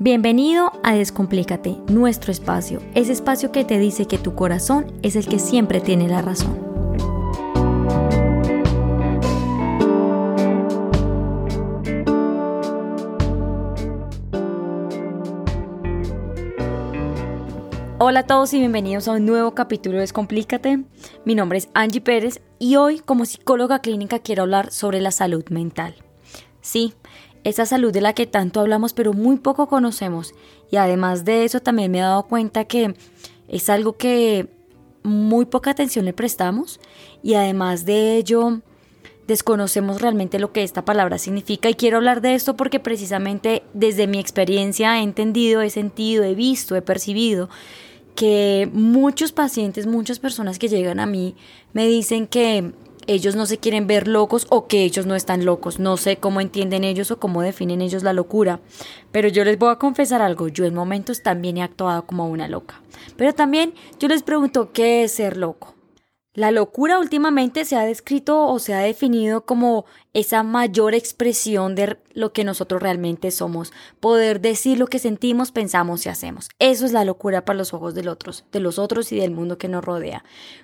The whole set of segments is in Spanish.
Bienvenido a Descomplícate, nuestro espacio, ese espacio que te dice que tu corazón es el que siempre tiene la razón. Hola a todos y bienvenidos a un nuevo capítulo de Descomplícate. Mi nombre es Angie Pérez y hoy como psicóloga clínica quiero hablar sobre la salud mental. Sí, esa salud de la que tanto hablamos pero muy poco conocemos. Y además de eso también me he dado cuenta que es algo que muy poca atención le prestamos y además de ello desconocemos realmente lo que esta palabra significa y quiero hablar de esto porque precisamente desde mi experiencia he entendido, he sentido, he visto, he percibido que muchos pacientes, muchas personas que llegan a mí me dicen que ellos no se quieren ver locos o que ellos no están locos. No sé cómo entienden ellos o cómo definen ellos la locura. Pero yo les voy a confesar algo. Yo en momentos también he actuado como una loca. Pero también yo les pregunto, ¿qué es ser loco? La locura últimamente se ha descrito o se ha definido como esa mayor expresión de lo que nosotros realmente somos, poder decir lo que sentimos, pensamos y hacemos. Eso es la locura para los ojos de otros, de los otros y del mundo que nos rodea.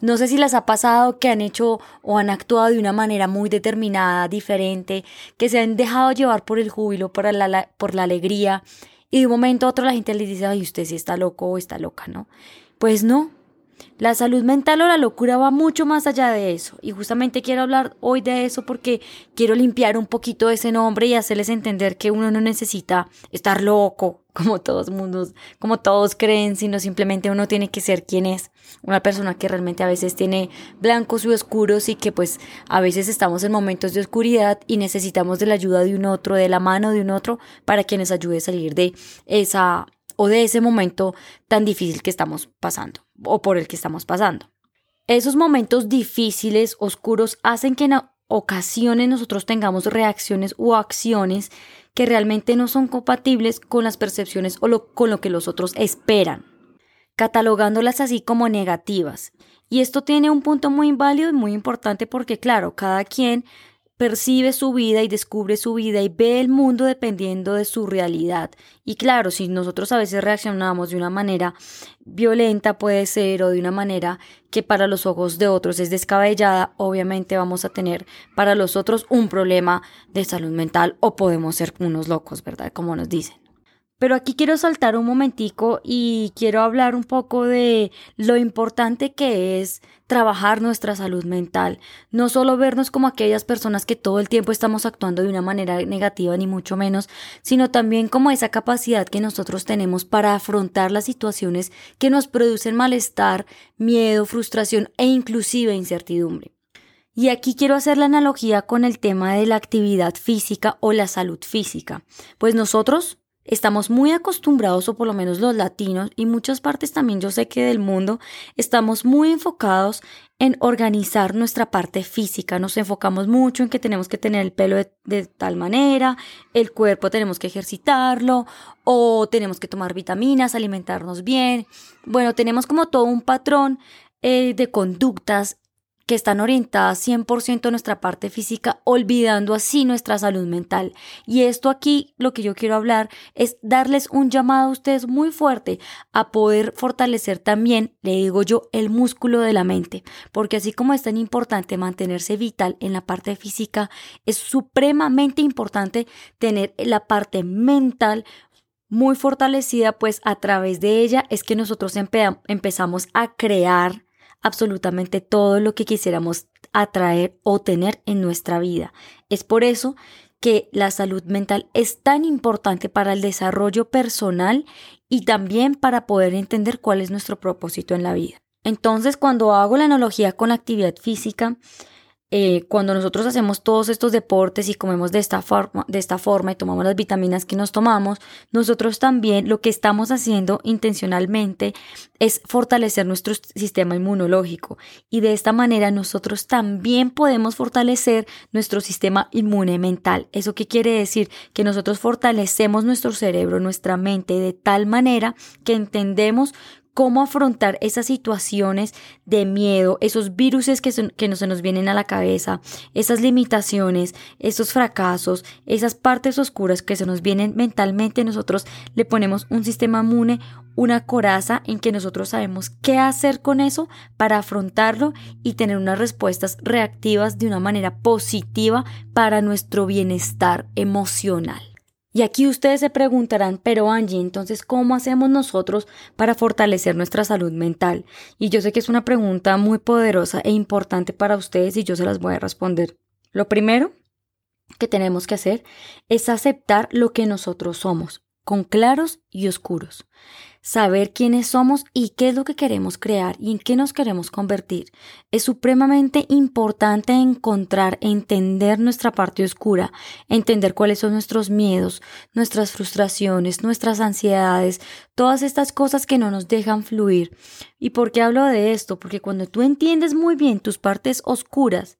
No sé si les ha pasado que han hecho o han actuado de una manera muy determinada, diferente, que se han dejado llevar por el júbilo, por la, por la alegría, y de un momento a otro la gente les dice, ay, usted sí está loco o está loca, ¿no? Pues no, la salud mental o la locura va mucho más allá de eso. Y justamente quiero hablar hoy de eso porque quiero limpiar un poquito ese nombre y hacerles entender que uno no necesita estar loco como todos mundos, como todos creen, sino simplemente uno tiene que ser quien es, una persona que realmente a veces tiene blancos y oscuros y que pues a veces estamos en momentos de oscuridad y necesitamos de la ayuda de un otro, de la mano de un otro para que nos ayude a salir de esa o de ese momento tan difícil que estamos pasando o por el que estamos pasando. Esos momentos difíciles, oscuros, hacen que en ocasiones nosotros tengamos reacciones o acciones que realmente no son compatibles con las percepciones o con lo que los otros esperan, catalogándolas así como negativas. Y esto tiene un punto muy válido y muy importante porque, claro, cada quien percibe su vida y descubre su vida y ve el mundo dependiendo de su realidad. Y claro, si nosotros a veces reaccionamos de una manera violenta puede ser o de una manera que para los ojos de otros es descabellada, obviamente vamos a tener para los otros un problema de salud mental o podemos ser unos locos, ¿verdad? Como nos dicen. Pero aquí quiero saltar un momentico y quiero hablar un poco de lo importante que es trabajar nuestra salud mental. No solo vernos como aquellas personas que todo el tiempo estamos actuando de una manera negativa, ni mucho menos, sino también como esa capacidad que nosotros tenemos para afrontar las situaciones que nos producen malestar, miedo, frustración e inclusive incertidumbre. Y aquí quiero hacer la analogía con el tema de la actividad física o la salud física. Pues nosotros Estamos muy acostumbrados, o por lo menos los latinos, y muchas partes también yo sé que del mundo, estamos muy enfocados en organizar nuestra parte física. Nos enfocamos mucho en que tenemos que tener el pelo de, tal manera, el cuerpo tenemos que ejercitarlo, o tenemos que tomar vitaminas, alimentarnos bien. Bueno, tenemos como todo un patrón eh, de conductas que están orientadas 100% a nuestra parte física, olvidando así nuestra salud mental. Y esto aquí, lo que yo quiero hablar es darles un llamado a ustedes muy fuerte a poder fortalecer también, le digo yo, el músculo de la mente, porque así como es tan importante mantenerse vital en la parte física, es supremamente importante tener la parte mental muy fortalecida, pues a través de ella es que nosotros empezamos a crear absolutamente todo lo que quisiéramos atraer o tener en nuestra vida. Es por eso que la salud mental es tan importante para el desarrollo personal y también para poder entender cuál es nuestro propósito en la vida. Entonces, cuando hago la analogía con la actividad física, eh, cuando nosotros hacemos todos estos deportes y comemos de esta, forma, de esta forma y tomamos las vitaminas que nos tomamos, nosotros también lo que estamos haciendo intencionalmente es fortalecer nuestro sistema inmunológico y de esta manera nosotros también podemos fortalecer nuestro sistema inmune mental. ¿Eso qué quiere decir? Que nosotros fortalecemos nuestro cerebro, nuestra mente de tal manera que entendemos cómo afrontar esas situaciones de miedo, esos virus que, que no se nos vienen a la cabeza, esas limitaciones, esos fracasos, esas partes oscuras que se nos vienen mentalmente, nosotros le ponemos un sistema inmune, una coraza en que nosotros sabemos qué hacer con eso para afrontarlo y tener unas respuestas reactivas de una manera positiva para nuestro bienestar emocional. Y aquí ustedes se preguntarán, pero Angie, entonces, ¿cómo hacemos nosotros para fortalecer nuestra salud mental? Y yo sé que es una pregunta muy poderosa e importante para ustedes y yo se las voy a responder. Lo primero que tenemos que hacer es aceptar lo que nosotros somos, con claros y oscuros saber quiénes somos y qué es lo que queremos crear y en qué nos queremos convertir. Es supremamente importante encontrar, entender nuestra parte oscura, entender cuáles son nuestros miedos, nuestras frustraciones, nuestras ansiedades, todas estas cosas que no nos dejan fluir. ¿Y por qué hablo de esto? Porque cuando tú entiendes muy bien tus partes oscuras,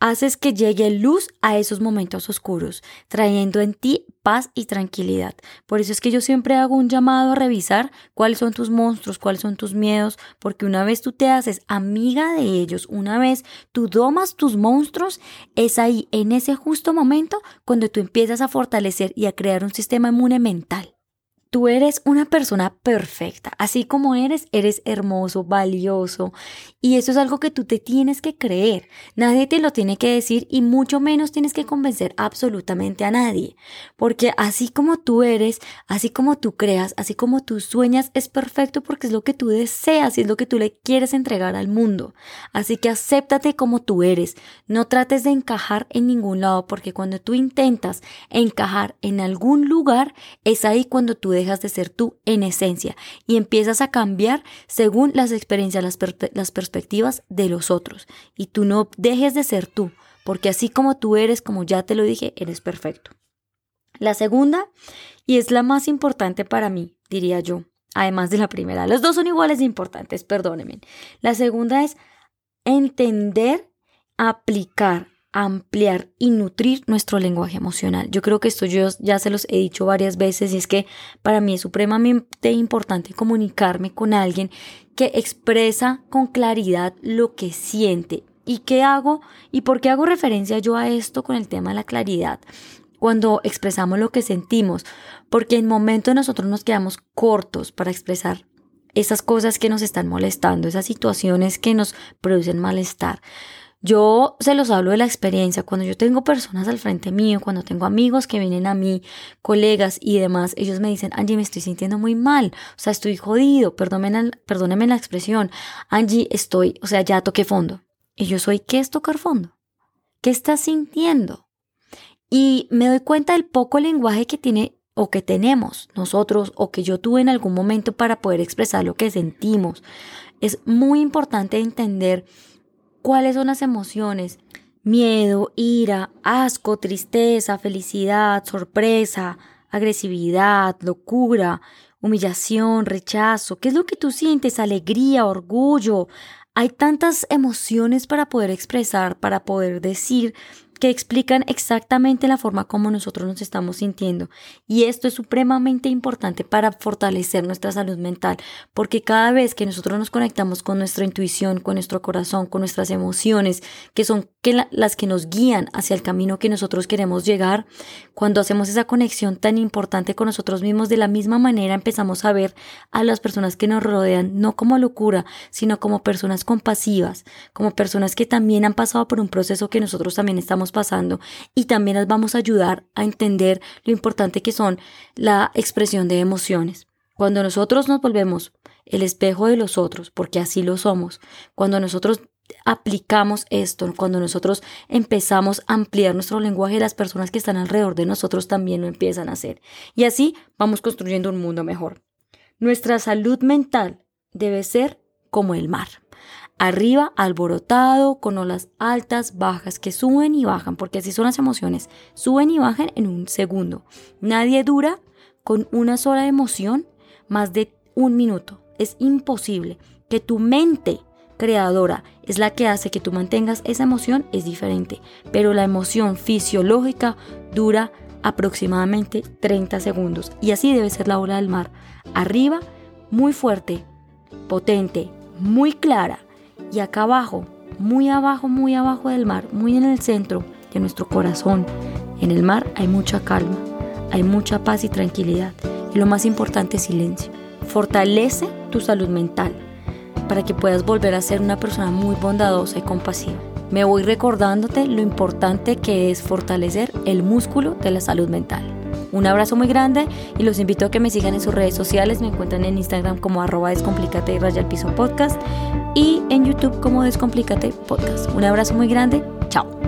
haces que llegue luz a esos momentos oscuros, trayendo en ti paz y tranquilidad. Por eso es que yo siempre hago un llamado a revisar cuáles son tus monstruos, cuáles son tus miedos, porque una vez tú te haces amiga de ellos, una vez tú domas tus monstruos, es ahí, en ese justo momento, cuando tú empiezas a fortalecer y a crear un sistema inmune mental. Tú eres una persona perfecta, así como eres, eres hermoso, valioso y eso es algo que tú te tienes que creer. Nadie te lo tiene que decir y mucho menos tienes que convencer absolutamente a nadie, porque así como tú eres, así como tú creas, así como tú sueñas, es perfecto porque es lo que tú deseas y es lo que tú le quieres entregar al mundo. Así que acéptate como tú eres, no trates de encajar en ningún lado porque cuando tú intentas encajar en algún lugar, es ahí cuando tú dejas de ser tú en esencia y empiezas a cambiar según las experiencias, las, las perspectivas de los otros. Y tú no dejes de ser tú, porque así como tú eres, como ya te lo dije, eres perfecto. La segunda, y es la más importante para mí, diría yo, además de la primera, los dos son iguales de importantes, perdónenme. La segunda es entender, aplicar ampliar y nutrir nuestro lenguaje emocional. Yo creo que esto yo ya se los he dicho varias veces y es que para mí es supremamente importante comunicarme con alguien que expresa con claridad lo que siente. ¿Y qué hago? ¿Y por qué hago referencia yo a esto con el tema de la claridad? Cuando expresamos lo que sentimos, porque en momentos nosotros nos quedamos cortos para expresar esas cosas que nos están molestando, esas situaciones que nos producen malestar. Yo se los hablo de la experiencia. Cuando yo tengo personas al frente mío, cuando tengo amigos que vienen a mí, colegas y demás, ellos me dicen, Angie, me estoy sintiendo muy mal, o sea, estoy jodido, perdónenme, perdónenme la expresión. Angie, estoy, o sea, ya toqué fondo. Y yo soy, ¿qué es tocar fondo? ¿Qué estás sintiendo? Y me doy cuenta del poco lenguaje que tiene o que tenemos nosotros o que yo tuve en algún momento para poder expresar lo que sentimos. Es muy importante entender cuáles son las emociones. Miedo, ira, asco, tristeza, felicidad, sorpresa, agresividad, locura, humillación, rechazo. ¿Qué es lo que tú sientes? Alegría, orgullo. Hay tantas emociones para poder expresar, para poder decir que explican exactamente la forma como nosotros nos estamos sintiendo. Y esto es supremamente importante para fortalecer nuestra salud mental, porque cada vez que nosotros nos conectamos con nuestra intuición, con nuestro corazón, con nuestras emociones, que son las que nos guían hacia el camino que nosotros queremos llegar, cuando hacemos esa conexión tan importante con nosotros mismos, de la misma manera empezamos a ver a las personas que nos rodean no como locura, sino como personas compasivas, como personas que también han pasado por un proceso que nosotros también estamos pasando y también las vamos a ayudar a entender lo importante que son la expresión de emociones. Cuando nosotros nos volvemos el espejo de los otros, porque así lo somos, cuando nosotros aplicamos esto, cuando nosotros empezamos a ampliar nuestro lenguaje, las personas que están alrededor de nosotros también lo empiezan a hacer. Y así vamos construyendo un mundo mejor. Nuestra salud mental debe ser como el mar arriba alborotado, con olas altas, bajas, que suben y bajan, porque así son las emociones, suben y bajan en un segundo. Nadie dura con una sola emoción más de un minuto. Es imposible que tu mente creadora es la que hace que tú mantengas esa emoción, es diferente, pero la emoción fisiológica dura aproximadamente 30 segundos y así debe ser la ola del mar. Arriba, muy fuerte, potente, muy clara. Y acá abajo, muy abajo, muy abajo del mar, muy en el centro de nuestro corazón, en el mar hay mucha calma, hay mucha paz y tranquilidad. Y lo más importante, silencio. Fortalece tu salud mental para que puedas volver a ser una persona muy bondadosa y compasiva. Me voy recordándote lo importante que es fortalecer el músculo de la salud mental. Un abrazo muy grande y los invito a que me sigan en sus redes sociales. Me encuentran en Instagram como arroba descomplicate y raya piso podcast y en YouTube como descomplicate podcast. Un abrazo muy grande. Chao.